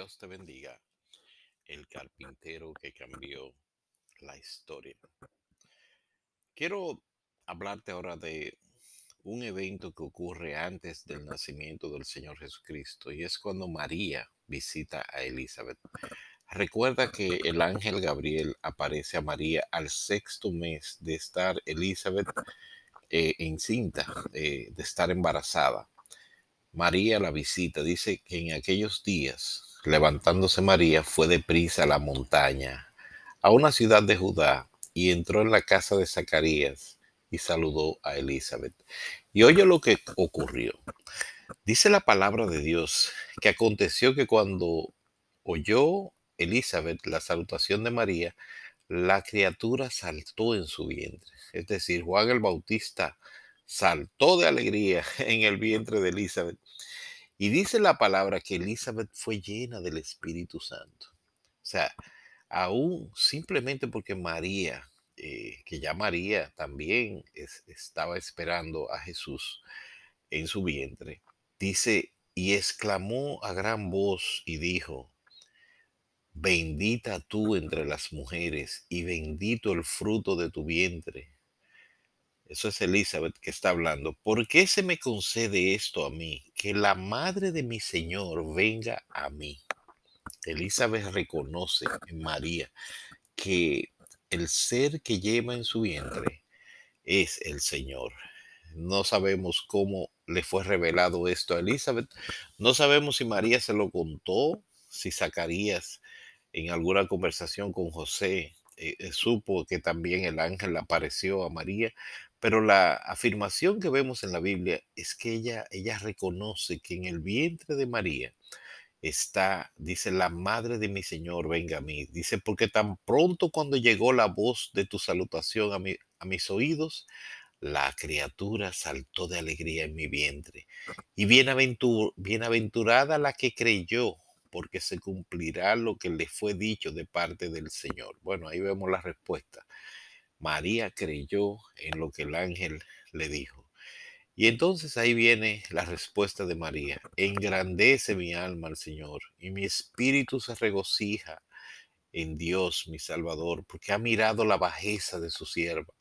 Dios te bendiga, el carpintero que cambió la historia. Quiero hablarte ahora de un evento que ocurre antes del nacimiento del Señor Jesucristo y es cuando María visita a Elizabeth. Recuerda que el ángel Gabriel aparece a María al sexto mes de estar Elizabeth eh, encinta, eh, de estar embarazada. María la visita, dice que en aquellos días Levantándose María, fue deprisa a la montaña, a una ciudad de Judá, y entró en la casa de Zacarías y saludó a Elizabeth. Y oye lo que ocurrió. Dice la palabra de Dios que aconteció que cuando oyó Elizabeth la salutación de María, la criatura saltó en su vientre. Es decir, Juan el Bautista saltó de alegría en el vientre de Elizabeth. Y dice la palabra que Elizabeth fue llena del Espíritu Santo. O sea, aún simplemente porque María, eh, que ya María también estaba esperando a Jesús en su vientre, dice, y exclamó a gran voz y dijo, bendita tú entre las mujeres y bendito el fruto de tu vientre. Eso es Elizabeth que está hablando. ¿Por qué se me concede esto a mí? Que la madre de mi Señor venga a mí. Elizabeth reconoce en María que el ser que lleva en su vientre es el Señor. No sabemos cómo le fue revelado esto a Elizabeth. No sabemos si María se lo contó, si Zacarías en alguna conversación con José eh, eh, supo que también el ángel apareció a María, pero la afirmación que vemos en la Biblia es que ella, ella reconoce que en el vientre de María está, dice, la madre de mi Señor, venga a mí. Dice, porque tan pronto cuando llegó la voz de tu salutación a, a mis oídos, la criatura saltó de alegría en mi vientre. Y bienaventurada la que creyó, porque se cumplirá lo que le fue dicho de parte del Señor. Bueno, ahí vemos la respuesta. María creyó en lo que el ángel le dijo. Y entonces ahí viene la respuesta de María. Engrandece mi alma al Señor y mi espíritu se regocija en Dios mi Salvador, porque ha mirado la bajeza de su sierva.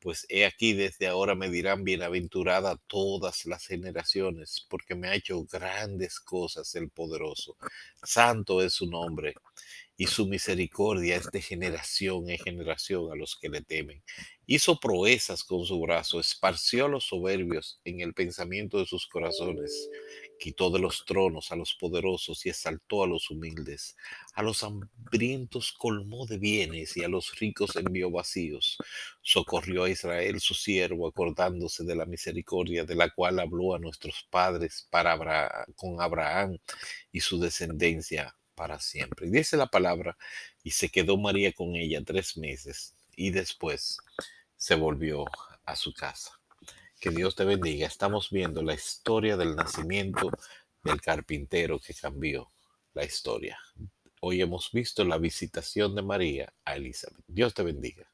Pues he aquí desde ahora me dirán bienaventurada todas las generaciones, porque me ha hecho grandes cosas el poderoso. Santo es su nombre y su misericordia es de generación en generación a los que le temen. Hizo proezas con su brazo, esparció a los soberbios en el pensamiento de sus corazones, quitó de los tronos a los poderosos y exaltó a los humildes. A los hambrientos colmó de bienes y a los ricos envió vacíos. Socorrió a Israel su siervo, acordándose de la misericordia de la cual habló a nuestros padres con Abraham y su descendencia para siempre. dice la palabra, y se quedó María con ella tres meses y después se volvió a su casa. Que Dios te bendiga. Estamos viendo la historia del nacimiento del carpintero que cambió la historia. Hoy hemos visto la visitación de María a Elizabeth. Dios te bendiga.